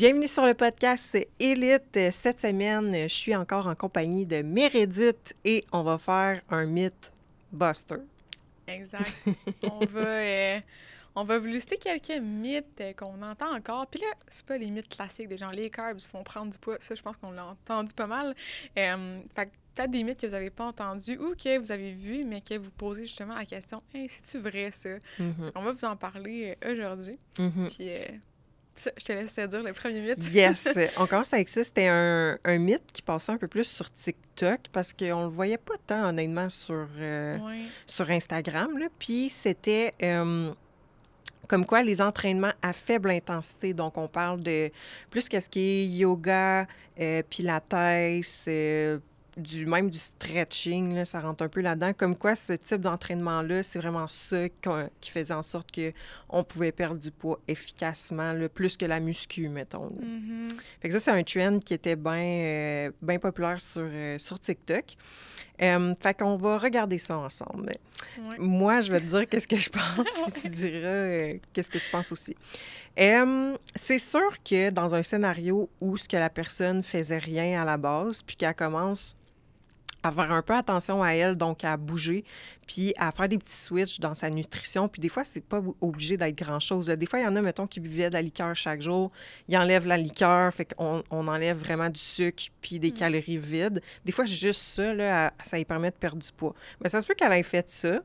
Bienvenue sur le podcast Élite. Cette semaine, je suis encore en compagnie de Meredith et on va faire un mythe buster. Exact. on va euh, on va vous lister quelques mythes qu'on entend encore. Puis là, c'est pas les mythes classiques des gens les carbs font prendre du poids. Ça, je pense qu'on l'a entendu pas mal. Euh, fait que peut-être des mythes que vous n'avez pas entendus ou que vous avez vus, mais que vous posez justement la question hey, c'est-tu vrai ça? Mhm. On va vous en parler euh, aujourd'hui. Mhm. Puis, euh, je te laisse te dire le premier mythe. Yes! On commence avec ça. C'était un, un mythe qui passait un peu plus sur TikTok parce qu'on le voyait pas tant, honnêtement, sur, euh, sur Instagram. là. Puis c'était euh, comme quoi les entraînements à faible intensité. Donc, on parle de plus qu'est-ce qui est yoga, euh, pilates, euh, du, même du stretching, là, ça rentre un peu là-dedans. Comme quoi, ce type d'entraînement-là, c'est vraiment ça qui faisait en sorte qu'on pouvait perdre du poids efficacement, là, plus que la muscu, mettons. Mhm. Fait que ça, c'est un trend qui était bien populaire sur, euh, sur TikTok. Euh, fait qu'on va regarder ça ensemble. Ouais. Moi, je vais te dire qu'est-ce que je pense, puis tu diras qu'est-ce que tu penses aussi. Euh, c'est sûr que dans un scénario où ce que la personne faisait rien à la base, puis qu'elle commence à faire un peu attention à elle, donc à bouger, puis à faire des petits switches dans sa nutrition. Puis des fois, c'est pas obligé d'être grand-chose. Des fois, il y en a, mettons, qui buvaient de la liqueur chaque jour. Ils enlèvent la liqueur, fait qu'on on enlève vraiment du sucre puis des Mm. calories vides. Des fois, juste ça, là, ça lui permet de perdre du poids. Mais ça se peut qu'elle ait fait ça,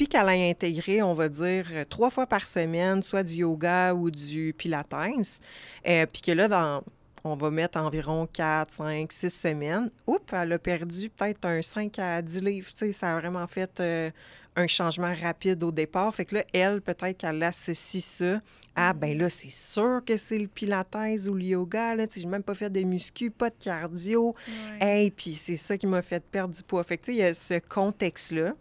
puis qu'elle ait intégré, on va dire, euh, trois fois par semaine, soit du yoga ou du pilates. Euh, puis que là, dans, on va mettre environ 4, 5, 6 semaines. Oups, elle a perdu peut-être un 5 à 10 livres. Ça a vraiment fait euh, un changement rapide au départ. Fait que là, elle, peut-être qu'elle associe ça à, ben là, c'est sûr que c'est le pilates ou le yoga. Là, tu sais, j'ai même pas fait de muscu, pas de cardio. Ouais. Hey, puis c'est ça qui m'a fait perdre du poids. Fait que, tu sais, il y a ce contexte-là.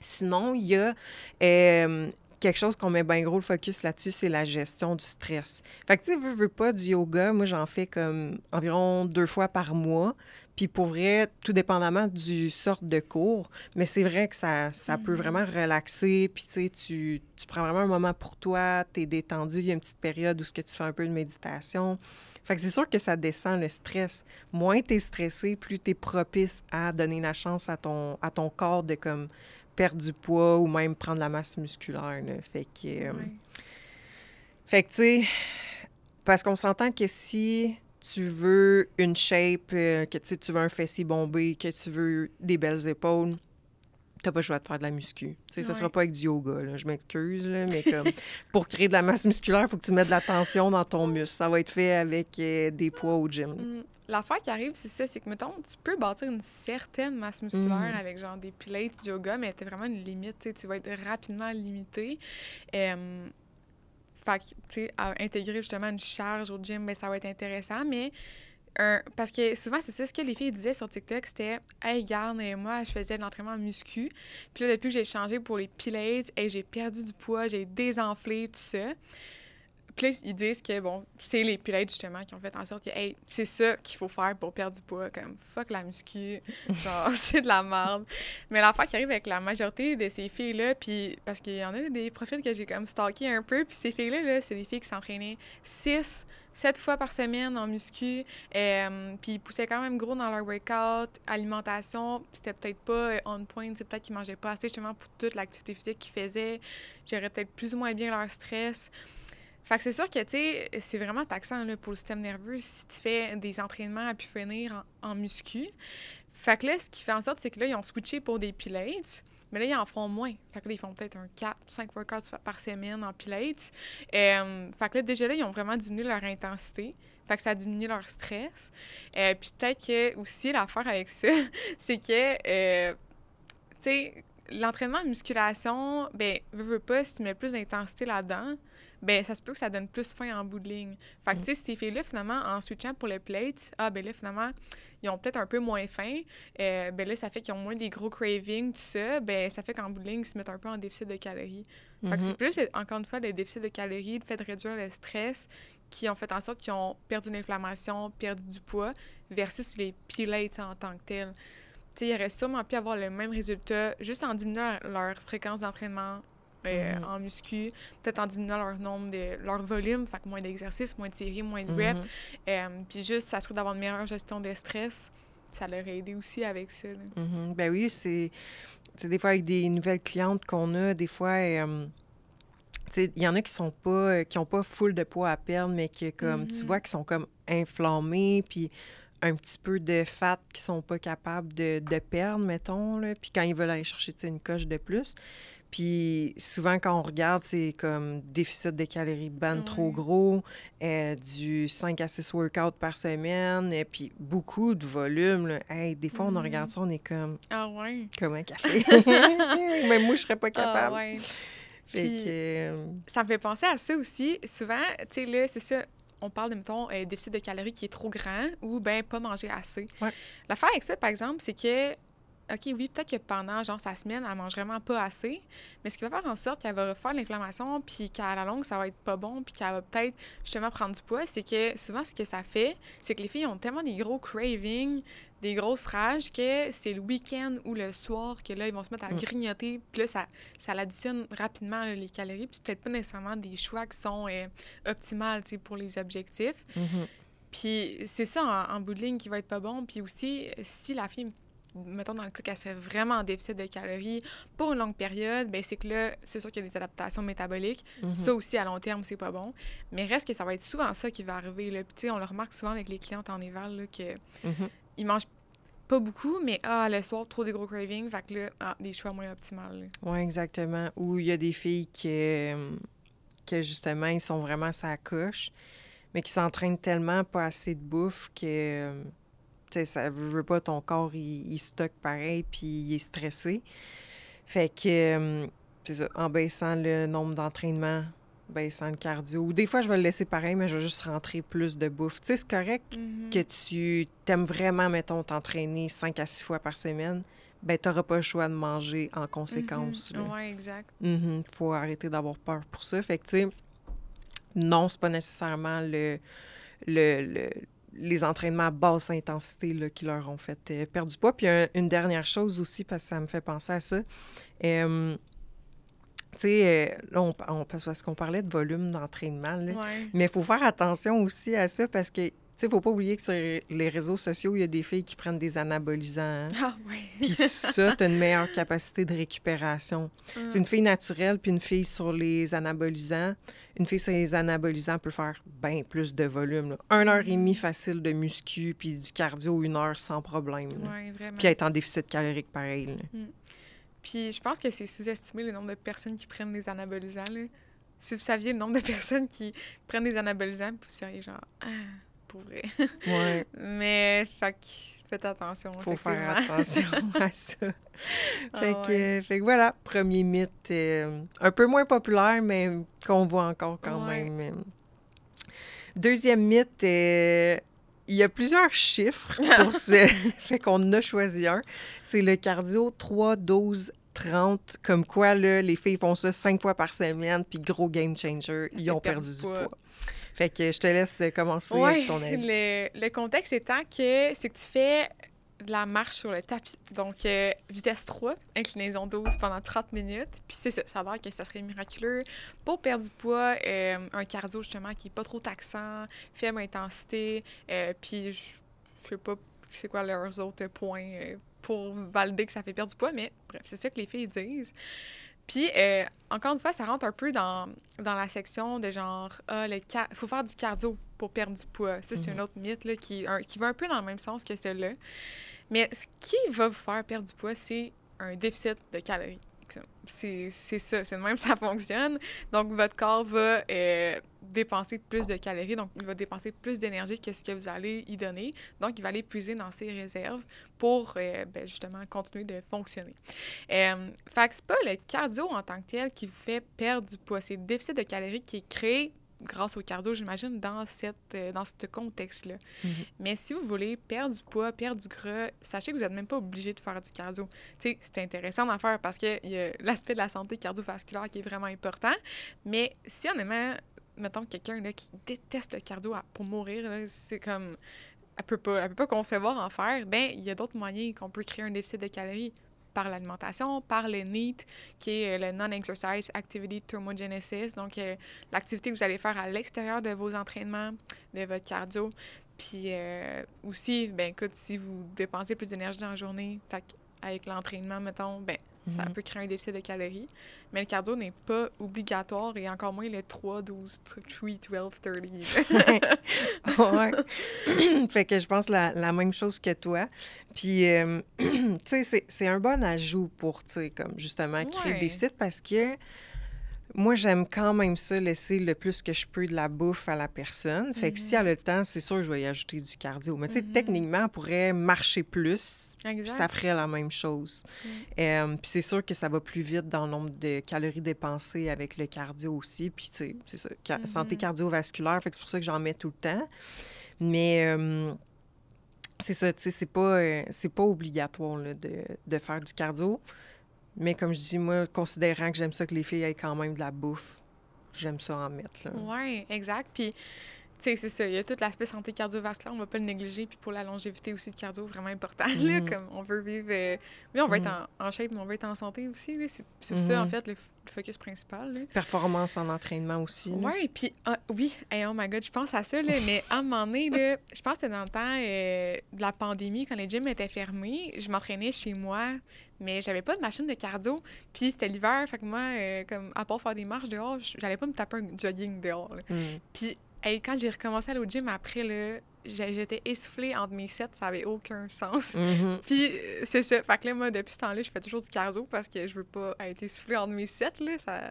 Sinon, il y a euh, quelque chose qu'on met bien gros le focus là-dessus, c'est la gestion du stress. Fait que, tu sais, veux, veux pas du yoga, moi, j'en fais comme environ deux fois par mois. Puis pour vrai, tout dépendamment du sorte de cours, mais c'est vrai que ça, ça peut Mhm. vraiment relaxer. Puis tu sais, tu, tu prends vraiment un moment pour toi, tu es détendu. Il y a une petite période où ce que tu fais un peu de méditation. Fait que c'est sûr que ça descend le stress. Moins tu es stressé, plus tu es propice à donner la chance à ton, à ton corps de comme perdre du poids ou même prendre la masse musculaire. là. Fait que, euh, Ouais. fait que tu sais, parce qu'on s'entend que si tu veux une shape, euh, que tu veux un fessier bombé, que tu veux des belles épaules, t'as pas le choix de faire de la muscu. Sais, ça Ouais. sera pas avec du yoga, là. Je m'excuse, là, mais comme pour créer de la masse musculaire, il faut que tu mettes de la tension dans ton muscle. Ça va être fait avec euh, des poids au gym. Mm. L'affaire qui arrive, c'est ça, c'est que, mettons, tu peux bâtir une certaine masse musculaire Mm. avec, genre, des pilates, du yoga, mais t'as vraiment une limite, tu sais, tu vas être rapidement limité. Euh, fait que, tu sais, intégrer justement une charge au gym, ben, ça va être intéressant, mais... parce que souvent, c'est ça ce que les filles disaient sur TikTok, c'était « Hey, garde, moi, je faisais de l'entraînement en muscu. Puis là, depuis que j'ai changé pour les pilates, hey, j'ai perdu du poids, j'ai désenflé, tout ça. » Puis là, ils disent que, bon, c'est les pilates, justement, qui ont fait en sorte que, hey, c'est ça qu'il faut faire pour perdre du poids. Comme, fuck la muscu. Genre, c'est de la merde. Mais l'affaire qui arrive avec la majorité de ces filles-là, puis parce qu'il y en a des profils que j'ai comme stalké un peu, puis ces filles-là, là, c'est des filles qui s'entraînaient 6, 7 fois par semaine en muscu, euh, puis ils poussaient quand même gros dans leur workout, alimentation, c'était peut-être pas euh, on point, c'est peut-être qu'ils mangeaient pas assez justement pour toute l'activité physique qu'ils faisaient, géraient peut-être plus ou moins bien leur stress. Fait que c'est sûr que, tu sais, c'est vraiment taxant là, pour le système nerveux si tu fais des entraînements à pu finir en, muscu. Fait que là, ce qui fait en sorte, c'est que là, ils ont switché pour des pilates, mais là, ils en font moins. Fait que là, ils font peut-être un 4 5 workouts par semaine en pilates. Euh, fait que là, déjà là, ils ont vraiment diminué leur intensité. Fait que ça diminue leur stress. Euh, puis peut-être que aussi, l'affaire avec ça, c'est que, euh, tu sais, l'entraînement en musculation, ben, veux, veux pas, si tu mets plus d'intensité là-dedans, ben ça se peut que ça donne plus faim en bout de ligne. Fait que, tu sais, ces filles-là, finalement, en switchant pour le plate, ah, ben là, finalement, ils ont peut-être un peu moins faim. Euh, ben là, ça fait qu'ils ont moins des gros cravings, tout ça. Ben ça fait qu'en bout de ligne, ils se mettent un peu en déficit de calories. Fait que Mhm. c'est plus, encore une fois, le déficit de calories, le fait de réduire le stress qui ont fait en sorte qu'ils ont perdu l'inflammation, perdu du poids, versus les pilates en tant que tel. Tu sais, ils auraient sûrement pu avoir le même résultat juste en diminuant leur, leur fréquence d'entraînement euh, Mhm. en muscu, peut-être en diminuant leur nombre de leur volume, fait que moins d'exercices, moins de séries, moins de reps. Mhm. Euh, puis juste s'assurer d'avoir une meilleure gestion de stress, ça leur a aidé aussi avec ça. Mhm. Ben oui, c'est. Des fois, avec des nouvelles clientes qu'on a, des fois. euh, tu sais, il y en a qui sont pas. euh, qui ont pas full de poids à perdre, mais que, comme, tu Mhm. vois, qui sont comme inflammés, puis un petit peu de fat qui sont pas capables de, de perdre, mettons, là. Puis quand ils veulent aller chercher, une coche de plus. Puis souvent, quand on regarde, c'est comme déficit de calories ban trop Ouais. gros, euh, du 5 à 6 workouts par semaine, et puis beaucoup de volume. là. Hey, des fois, on regarde ça, on est comme, Ah ouais? comme un café. Même moi, je serais pas Ah capable. ouais. Fait Puis- que, euh, Ça me fait penser à ça aussi. Souvent, tu sais, là, c'est ça, on parle de, mettons, euh, déficit de calories qui est trop grand ou ben pas manger assez. Ouais. L'affaire avec ça, par exemple, c'est que, OK, oui, peut-être que pendant, genre, sa semaine, elle mange vraiment pas assez, mais ce qui va faire en sorte qu'elle va refaire l'inflammation, puis qu'à la longue, ça va être pas bon, puis qu'elle va peut-être, justement, prendre du poids, c'est que souvent, ce que ça fait, c'est que les filles ont tellement des gros cravings, des grosses rages, que c'est le week-end ou le soir que là, ils vont se mettre à Mm. grignoter, puis là, ça, ça l'additionne rapidement, là, les calories, puis peut-être pas nécessairement des choix qui sont euh, optimales, tu sais, pour les objectifs. mhm. Puis c'est ça, en, en bout de ligne, qui va être pas bon. Puis aussi, si la fille, mettons dans le cas qu'elle serait vraiment en déficit de calories pour une longue période, ben c'est que là, c'est sûr qu'il y a des adaptations métaboliques. Mhm. Ça aussi, à long terme, c'est pas bon. Mais reste que ça va être souvent ça qui va arriver. Là. Puis on le remarque souvent avec les clientes en éval, là, que Mhm. ils mangent pas beaucoup, mais ah, le soir, trop des gros cravings, fait que là, ah, des choix moins optimales. Oui, exactement. Ou il y a des filles qui, euh, que justement, ils sont vraiment sa coche, mais qui s'entraînent tellement pas assez de bouffe que, euh, ça veut veut pas, ton corps, il, il stocke pareil, puis il est stressé. Fait que, euh, c'est ça, en baissant le nombre d'entraînements, baissant le cardio. Ou des fois, je vais le laisser pareil, mais je vais juste rentrer plus de bouffe. Tu sais, c'est correct Mhm. que tu t'aimes vraiment, mettons, t'entraîner 5 à 6 fois par semaine, ben t'auras pas le choix de manger en conséquence. Mhm. là. Ouais, exact. Mhm. faut arrêter d'avoir peur pour ça. Fait que, tu sais, non, c'est pas nécessairement le, le, le- les entraînements à basse intensité là, qui leur ont fait euh, perdre du poids. Puis un- une dernière chose aussi, parce que ça me fait penser à ça. euh, tu sais, euh, là, on, on- parce qu'on parlait de volume d'entraînement, là. Ouais. mais il faut faire attention aussi à ça parce que, sais, faut pas oublier que sur les réseaux sociaux, il y a des filles qui prennent des anabolisants. hein. Ah, ouais. Puis ça, tu as une meilleure capacité de récupération. C'est une fille naturelle, puis une fille sur les anabolisants. Une fille sur les anabolisants peut faire bien plus de volume. Là. Un heure et demie facile de muscu, puis du cardio, une heure sans problème. Ouais, vraiment. Puis être en déficit calorique pareil. là. Puis je pense que c'est sous-estimé le nombre de personnes qui prennent des anabolisants. Là. Si vous saviez le nombre de personnes qui prennent des anabolisants, vous seriez genre, ah, pour vrai. Ouais, Mais, fait faites attention. faut faire attention à ça. Ah Fait, que, fait que voilà, premier mythe. euh, un peu moins populaire, mais qu'on voit encore quand Ouais. même. euh. Deuxième mythe, euh, il y a plusieurs chiffres pour ce. fait qu'on a choisi un. C'est le cardio 3, 12, 30. Comme quoi, là, les filles font ça cinq fois par semaine, puis gros game changer, ils ont perdu du du poids. Fait que je te laisse commencer Ouais, avec ton avis. Le, le contexte étant que c'est que tu fais de la marche sur le tapis. Donc, euh, vitesse 3, inclinaison 12 pendant 30 minutes. Puis c'est ça, ça a l'air que ça serait miraculeux pour perdre du poids, euh, un cardio justement qui est pas trop taxant, faible intensité, euh, puis je sais pas c'est quoi leurs autres points pour valider que ça fait perdre du poids, mais bref, c'est ça que les filles disent. Puis, euh, encore une fois, ça rentre un peu dans, dans la section de genre, ah, le faut faire du cardio pour perdre du poids. Ça, c'est Mhm. un autre mythe là, qui, un- qui va un peu dans le même sens que celui-là. Mais ce qui va vous faire perdre du poids, c'est un déficit de calories. C'est ça, c'est de même ça fonctionne. Donc, votre corps va euh, dépenser plus de calories, donc il va dépenser plus d'énergie que ce que vous allez y donner. Donc, il va aller puiser dans ses réserves pour euh, ben, justement continuer de fonctionner. Euh, fait que c'est pas le cardio en tant que tel qui vous fait perdre du poids, c'est le déficit de calories qui est créé grâce au cardio, j'imagine, dans, cette, euh, dans ce contexte-là. Mhm. Mais si vous voulez perdre du poids, perdre du gras, sachez que vous n'êtes même pas obligé de faire du cardio. C'est intéressant d'en faire parce qu'il y a l'aspect de la santé cardiovasculaire qui est vraiment important. Mais si honnêtement, mettons quelqu'un qui déteste le cardio à- pour mourir, c'est comme... Elle peut pas, elle peut pas concevoir en faire. Ben, il y a d'autres moyens qu'on peut créer un déficit de calories par l'alimentation, par le NEAT, qui est euh, le Non-Exercise Activity Thermogenesis, donc euh, l'activité que vous allez faire à l'extérieur de vos entraînements, de votre cardio. Puis euh, aussi, ben écoute, si vous dépensez plus d'énergie dans la journée, avec l'entraînement, mettons, ben ça Mhm. peut créer un déficit de calories. Mais le cardio n'est pas obligatoire et encore moins le 3, 12, 3, 12, 30. ouais. fait que je pense la, la même chose que toi. Puis, euh, tu sais, c'est- un bon ajout pour, tu sais, comme justement créer le Ouais. déficit parce que moi, j'aime quand même ça, laisser le plus que je peux de la bouffe à la personne. Fait que si elle a le temps, c'est sûr que je vais y ajouter du cardio. Mais tu sais, Mhm. techniquement, elle pourrait marcher plus, puis ça ferait la même chose. Mm. Euh, puis c'est sûr que ça va plus vite dans le nombre de calories dépensées avec le cardio aussi. Puis tu sais, c'est ça, ca- Mhm. santé cardiovasculaire, fait que c'est pour ça que j'en mets tout le temps. Mais euh, c'est ça, tu sais, c'est pas, euh, c'est pas obligatoire là, de, de faire du cardio. Mais comme je dis, moi, considérant que j'aime ça que les filles aient quand même de la bouffe, j'aime ça en mettre. Oui, exact. Puis, sais, c'est ça. Il y a tout l'aspect santé cardiovasculaire, on ne va pas le négliger. Puis pour la longévité aussi, le cardio, vraiment important. là, Mhm. comme on veut vivre. euh, Oui, on veut être en, en shape, mais on veut être en santé aussi. C'est ça, en Mhm. fait, le, focus principal. là. Performance en entraînement aussi. là. Ouais, puis ah, oui, hey, oh my god, je pense à ça, là, mais à un moment donné, là, je pense que c'était dans le temps euh, de la pandémie, quand les gyms étaient fermés, je m'entraînais chez moi, mais j'avais pas de machine de cardio, puis c'était l'hiver, fait que moi, euh, comme, à part faire des marches dehors, j'allais pas me taper un jogging dehors. Mm. Puis, hey, quand j'ai recommencé à aller au gym après, là, j'étais essoufflée entre mes sets, ça avait aucun sens. Mhm. Puis, euh, c'est ça. Fait que là, moi, depuis ce temps-là, je fais toujours du cardio parce que je veux pas être essoufflée entre mes sets, là. Ça,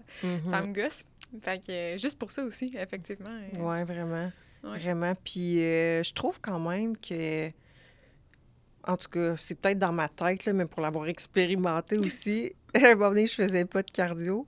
ça Mhm. me gosse. Fait que euh, juste pour ça aussi, effectivement. euh, Ouais, vraiment. Ouais. Vraiment. Puis euh, je trouve quand même que. En tout cas, c'est peut-être dans ma tête, là, mais pour l'avoir expérimenté aussi, à un moment donné, je faisais pas de cardio.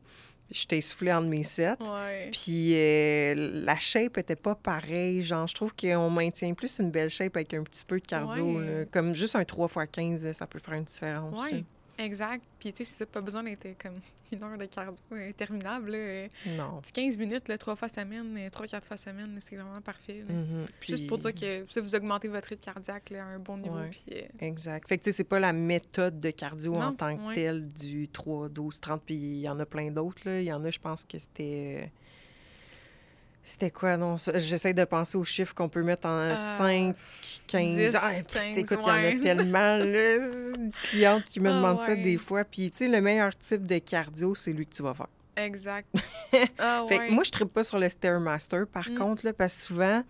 J'étais essoufflée entre mes sets. Ouais. Puis euh, la shape était pas pareille. Genre, je trouve qu'on maintient plus une belle shape avec un petit peu de cardio. Ouais. là. Comme juste un 3x15, là, ça peut faire une différence. Ouais, exact. Puis, tu sais, c'est ça, pas besoin d'être euh, comme une heure de cardio interminable. là. Euh, Non. Petit 15 minutes, là, trois fois semaine, euh, trois, quatre fois semaine, c'est vraiment parfait. là. Mhm. Juste pour Puis- dire que ça, vous augmentez votre rythme cardiaque là, à un bon niveau. Ouais. Puis, euh, Exact. Fait que, tu sais, c'est pas la méthode de cardio en tant que ouais. telle du 3, 12, 30, puis il y en a plein d'autres, là. Il y en a, je pense que c'était... euh, C'était quoi, non? J'essaie de penser aux chiffres qu'on peut mettre en Euh, 5, 15... 10, Ah, puis, 15, écoute, il y en a tellement, Une cliente qui me Ah, demande ça des fois. Puis, tu sais, le meilleur type de cardio, c'est lui que tu vas faire. exact. ah, Fait ouais. que moi, je ne pas sur le Stairmaster, par Mm. contre, là, parce que souvent,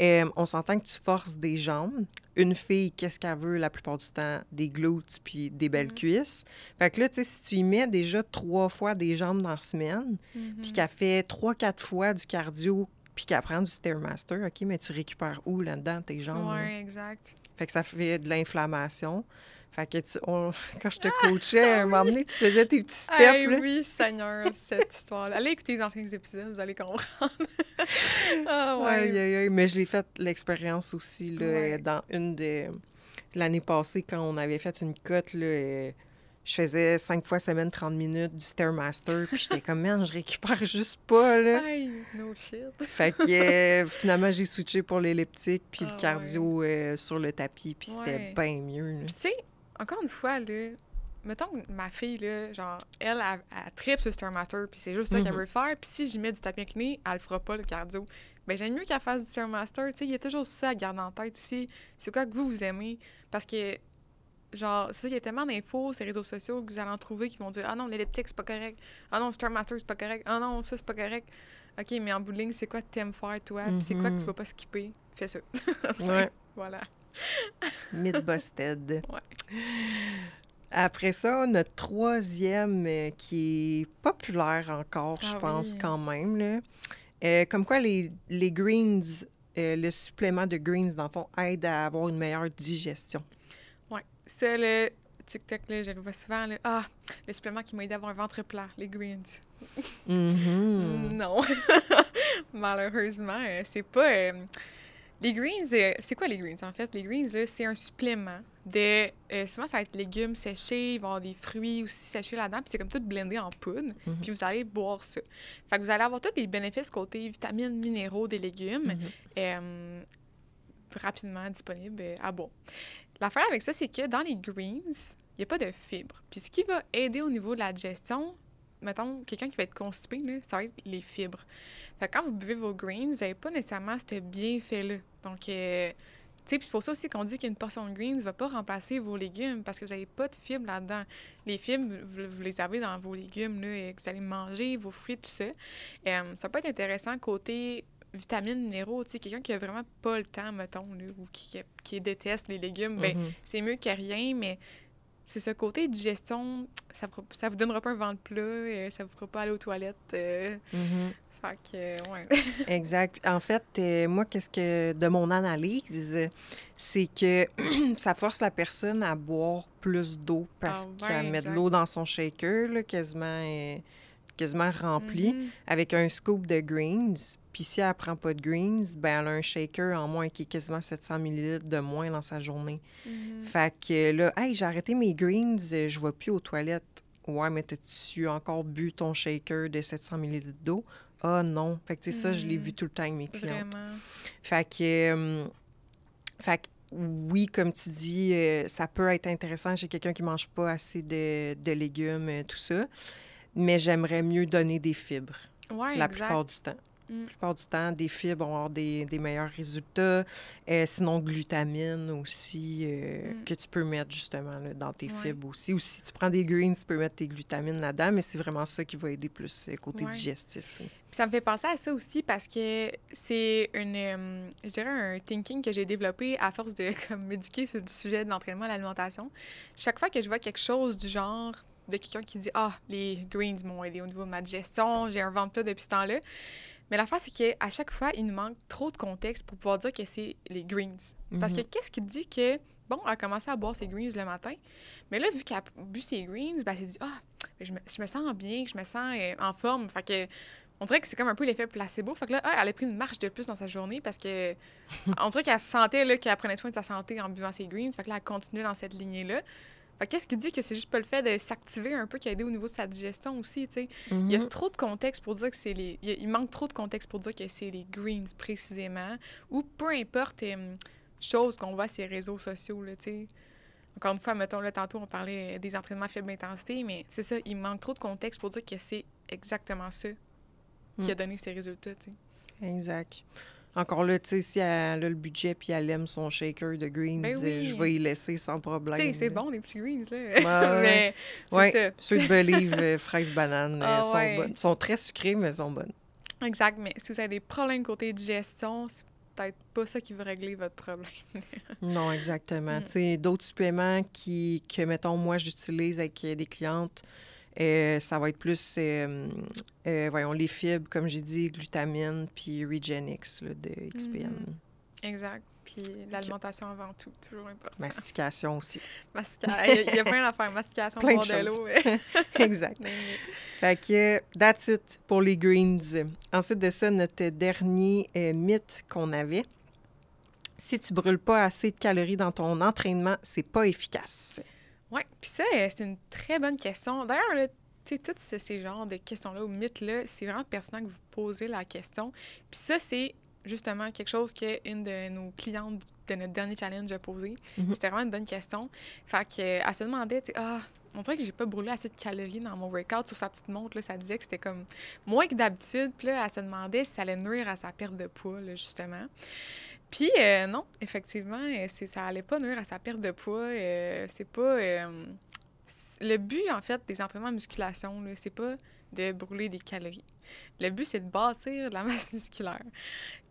euh, on s'entend que tu forces des jambes. Une fille, qu'est-ce qu'elle veut la plupart du temps? Des glutes puis des belles Mhm. cuisses. Fait que là, tu sais, si tu y mets déjà trois fois des jambes dans la semaine, Mhm. puis qu'elle fait trois, quatre fois du cardio, puis qu'elle prend du Stairmaster, OK, mais tu récupères où là-dedans tes jambes? Ouais, exact. Fait que ça fait de l'inflammation. Fait que tu- on- quand je te coachais, à un moment donné, tu faisais tes petits steps. Hey, là. oui, Seigneur, cette histoire-là. Allez écouter les anciens épisodes, vous allez comprendre. ah, ouais. Aïe, aïe, aïe. Mais je l'ai fait l'expérience aussi là, Ouais. dans une de l'année passée quand on avait fait une cote. Là, je faisais cinq fois semaine 30 minutes du Stairmaster. Puis j'étais comme, man, je récupère juste pas. Là. Hey, no shit. Fait que euh, finalement, j'ai switché pour l'elliptique puis Ah le cardio euh, sur le tapis. Puis c'était Ouais. bien mieux. Puis tu sais, encore une fois, là, mettons que ma fille, là, genre, elle, elle, elle tripe sur Stairmaster, puis c'est juste ça qu'elle Mhm. veut faire, puis si j'y mets du tapis incliné, elle le fera pas, le cardio. Ben j'aime mieux qu'elle fasse du Stairmaster, tu sais, il y a toujours ça à garder en tête aussi. C'est quoi que vous, vous aimez? Parce que, genre, c'est ça, il y a tellement d'infos sur les réseaux sociaux que vous allez en trouver qui vont dire « Ah non, l'elliptique, c'est pas correct. Ah non, Stairmaster, c'est pas correct. Ah non, ça, c'est pas correct. » OK, mais en bout de ligne, c'est quoi que t'aimes faire, toi? Puis c'est quoi que tu Mhm. vas pas skipper? Fais ça. Ouais. Voilà. Myth busted. Ouais. Après ça, notre troisième euh, qui est populaire encore, je Ah pense oui. quand même. Là. Euh, comme quoi les, les greens, euh, le supplément de greens, dans le fond, aide à avoir une meilleure digestion. Ouais. Ça, le TikTok, là, je le vois souvent. Là. Ah, le supplément qui m'a aidé à avoir un ventre plat, les greens. Mhm. Non. Malheureusement, c'est pas. Les greens, euh, c'est quoi les greens en fait? Les greens, c'est un supplément de. euh, souvent, ça va être légumes séchés, il va y avoir des fruits aussi séchés là-dedans, puis c'est comme tout blendé en poudre, Mhm. puis vous allez boire ça. Fait que vous allez avoir tous les bénéfices côté vitamines, minéraux des légumes Mhm. euh, rapidement disponibles à boire. L'affaire avec ça, c'est que dans les greens, il n'y a pas de fibres. Puis ce qui va aider au niveau de la digestion, mettons, quelqu'un qui va être constipé, là, ça va être les fibres. Fait que quand vous buvez vos greens, vous n'avez pas nécessairement ce bienfait-là. Donc, euh, tu sais, c'est pour ça aussi qu'on dit qu'une portion de greens ne va pas remplacer vos légumes parce que vous n'avez pas de fibres là-dedans. Les fibres, vous, les avez dans vos légumes là, que vous allez manger, vos fruits, tout ça. Euh, ça peut être intéressant côté vitamines, minéraux, tu sais, quelqu'un qui a vraiment pas le temps, mettons, ou qui, qui, déteste les légumes, ben, mm-hmm. c'est mieux que rien, mais c'est ce côté digestion, ça ne vous donnera pas un ventre plat, euh, ça vous fera pas aller aux toilettes. Euh. Mm-hmm. Fait que, ouais. exact. En fait, euh, moi, qu'est-ce que, de mon analyse, c'est que ça force la personne à boire plus d'eau parce ah, qu'elle met de l'eau dans son shaker, là, quasiment quasiment rempli mm-hmm. avec un scoop de greens. Puis si elle ne prend pas de greens, ben elle a un shaker en moins qui est quasiment 700 ml de moins dans sa journée. Mm-hmm. Fait que là, hey, j'ai arrêté mes greens, je ne vais plus aux toilettes. Ouais, mais as-tu encore bu ton shaker de 700 ml d'eau? Ah non. Fait que, ça, je l'ai vu mm-hmm. tout le temps avec mes clients. Fait que, euh, fait que, oui, comme tu dis, euh, ça peut être intéressant chez quelqu'un qui ne mange pas assez de, de légumes, euh, tout ça mais j'aimerais mieux donner des fibres la plupart du temps. La mm. plupart du temps, des fibres vont avoir des, meilleurs résultats. Euh, sinon, glutamine aussi, euh, mm. que tu peux mettre justement dans tes fibres aussi. Ou si tu prends des greens, tu peux mettre tes glutamines là-dedans, mais c'est vraiment ça qui va aider plus euh, côté digestif. ça me fait penser à ça aussi parce que c'est une, je dirais un thinking que j'ai développé à force de comme, médiquer sur le sujet de l'entraînement à l'alimentation. Chaque fois que je vois quelque chose du genre de quelqu'un qui dit Ah, les greens m'ont aidé au niveau de ma digestion, j'ai un ventre plat depuis ce temps-là. Mais la face, c'est qu'à chaque fois, il nous manque trop de contexte pour pouvoir dire que c'est les greens. Parce que mhm. qu'est-ce qui dit que, bon, elle a commencé à boire ses greens le matin, mais là, vu qu'elle a bu ses greens, ben, elle s'est dit Ah, je me, je me, sens bien, je me sens euh, en forme. Fait que. On dirait que c'est comme un peu l'effet placebo. Fait que là, ah, elle a pris une marche de plus dans sa journée parce que on dirait qu'elle sentait qu'elle prenait soin de sa santé en buvant ses greens. Fait que là, elle continuait dans cette lignée-là qu'est-ce qui dit que c'est juste pas le fait de s'activer un peu qui a aidé au niveau de sa digestion aussi, tu sais? Il y a mhm. trop de contexte pour dire que c'est les... Il, manque trop de contexte pour dire que c'est les greens, précisément, ou peu importe euh, chose qu'on voit sur les réseaux sociaux, tu sais. Encore une fois, mettons, là, tantôt, on parlait des entraînements à faible intensité, mais c'est ça, il manque trop de contexte pour dire que c'est exactement ça qui a mm. donné ces résultats, tu sais. Exact. Encore là, tu sais, si elle a le budget puis elle aime son shaker de greens, ben euh, je vais y laisser sans problème. Tu sais, c'est bon, les petits greens, là. mais ouais, ceux de Believe, euh, fraises, bananes, euh, ah, sont bonnes. sont très sucrés, mais sont bonnes. Exact, mais si vous avez des problèmes côté digestion, c'est peut-être pas ça qui va régler votre problème. non, exactement. Mm. Tu sais, d'autres suppléments qui, que, mettons, moi, j'utilise avec des clientes, euh, ça va être plus, euh, euh, voyons, les fibres, comme j'ai dit, glutamine, puis Regenix de XPN. Mhm. Exact. Puis l'alimentation avant tout, toujours important. Mastication aussi. Mastication. Il y, a plein d'affaires. Mastication, plein boire de, l'eau. exact. fait que, that's it pour les greens. Ensuite de ça, notre dernier mythe qu'on avait. Si tu brûles pas assez de calories dans ton entraînement, c'est pas efficace. Oui, puis ça, euh, c'est une très bonne question. D'ailleurs, tu sais, tous ces, genres de questions-là ou mythes-là, c'est vraiment pertinent que vous posez la question. Puis ça, c'est justement quelque chose qu'une de nos clientes de notre dernier challenge a posé. Mhm. C'était vraiment une bonne question. Fait qu'elle euh, se demandait, tu sais, ah, on dirait que j'ai pas brûlé assez de calories dans mon workout. Sur sa petite montre, là, ça disait que c'était comme moins que d'habitude. Puis là, elle se demandait si ça allait nuire à sa perte de poids, là, justement. Puis euh, non, effectivement, euh, ça allait pas nuire à sa perte de poids. Euh, c'est pas... le but, en fait, des entraînements de musculation, c'est pas de brûler des calories. Le but, c'est de bâtir de la masse musculaire.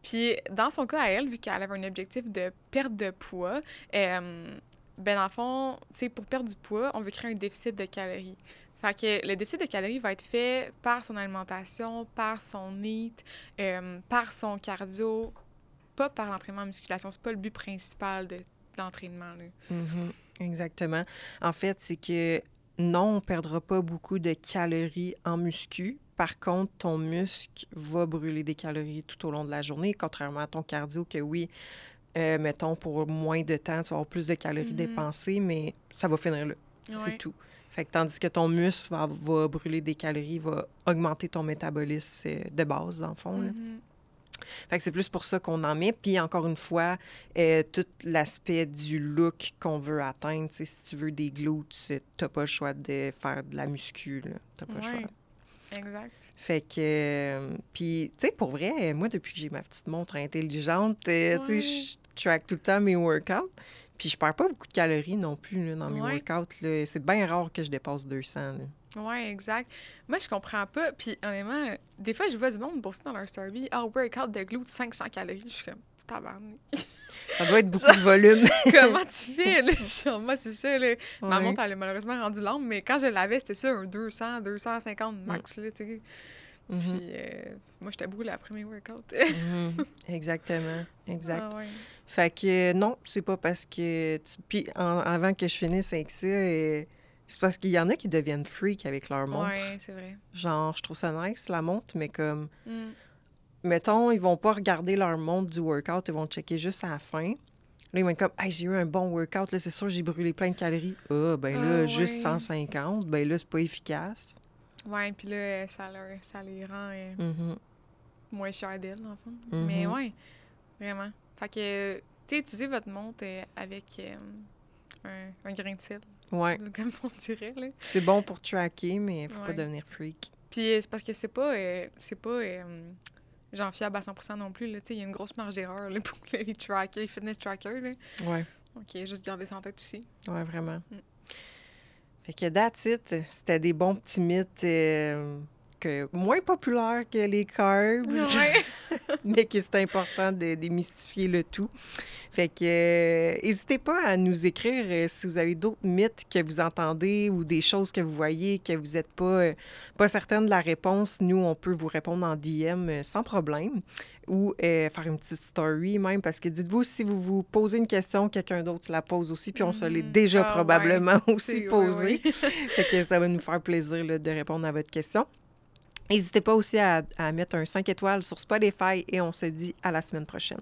Puis, dans son cas à elle, vu qu'elle avait un objectif de perte de poids, ben dans le fond, pour perdre du poids, on veut créer un déficit de calories. Fait le déficit de calories va être fait par son alimentation, par son NEAT, par son cardio, pas par l'entraînement en musculation. C'est pas le but principal de, l'entraînement. Mm-hmm. Exactement. En fait, c'est que non, on ne perdra pas beaucoup de calories en muscu. Par contre, ton muscle va brûler des calories tout au long de la journée, contrairement à ton cardio, que oui, euh, mettons, pour moins de temps, tu vas avoir plus de calories mm-hmm. dépensées, mais ça va finir là. C'est tout. Fait que, tandis que ton muscle va, va, brûler des calories, va augmenter ton métabolisme euh, de base, dans le fond. Mm-hmm. Fait que c'est plus pour ça qu'on en met. Puis encore une fois, euh, tout l'aspect du look qu'on veut atteindre. Si tu veux des glutes, t'as pas le choix de faire de la muscu. T'as pas le choix. Exact. Fait que, euh, puis, tu sais, pour vrai, moi, depuis que j'ai ma petite montre intelligente, euh, tu sais, je track tout le temps mes workouts. Puis je perds pas beaucoup de calories non plus là, dans mes workouts. C'est bien rare que je dépasse 200. là. Ouais, exact. Moi, je comprends pas. Puis, honnêtement, euh, des fois, je vois du monde poster dans leur story. Ah, workout de glutes 500 calories. Je suis comme, tabarnak. Ça doit être beaucoup de volume. Comment tu fais, là? Genre, moi, c'est ça, là. Ma montre, elle est malheureusement rendue lente, mais quand je l'avais, c'était ça, un 200, 250 max, là, tu sais. Mhm. Puis, euh, moi, j'étais brûlée après mes workouts. Mhm. Exactement. Exact. Ah, ouais. Fait que non, c'est pas parce que. Tu... Puis en- avant que je finisse avec ça, c'est parce qu'il y en a qui deviennent freak avec leur montre. Ouais, c'est vrai. Genre, je trouve ça nice, la montre, mais comme. Mm. mettons, ils vont pas regarder leur montre du workout, ils vont checker juste à la fin. Là, ils vont être comme, hey, j'ai eu un bon workout, là, c'est sûr, j'ai brûlé plein de calories. Ah, ben là, Ah, juste ouais. 150, ben là, c'est pas efficace. Ouais, puis là, ça, leur, ça les rend euh, Mhm. moins chers d'elle, dans le fond. Mhm. Mais ouais, vraiment. Fait que, tu sais, utilisez votre montre euh, avec euh, un, un grain de sel, Ouais, comme on dirait, là. c'est bon pour tracker, mais faut pas devenir freak. Puis euh, c'est parce que c'est pas, euh, c'est pas euh, genre fiable à 100% non plus, il y a une grosse marge d'erreur, pour les trackers, les fitness trackers, là. Ouais, OK, juste garder ça en tête aussi. ouais, vraiment. Mm. Fait que that's it. C'était des bons petits mythes euh, que, moins populaires que les carbs. Ouais. mais que c'est important de démystifier le tout. Fait que euh, n'hésitez pas à nous écrire euh, si vous avez d'autres mythes que vous entendez ou des choses que vous voyez que vous n'êtes pas, euh, pas certaine de la réponse. Nous, on peut vous répondre en DM euh, sans problème ou euh, faire une petite story même parce que dites-vous si vous vous posez une question, quelqu'un d'autre la pose aussi puis on se l'est Mhm. déjà Ah, probablement ouais. aussi C'est- ouais, posé. ouais. fait que ça va nous faire plaisir là, de répondre à votre question. N'hésitez pas aussi à, mettre un 5 étoiles sur Spotify et on se dit à la semaine prochaine.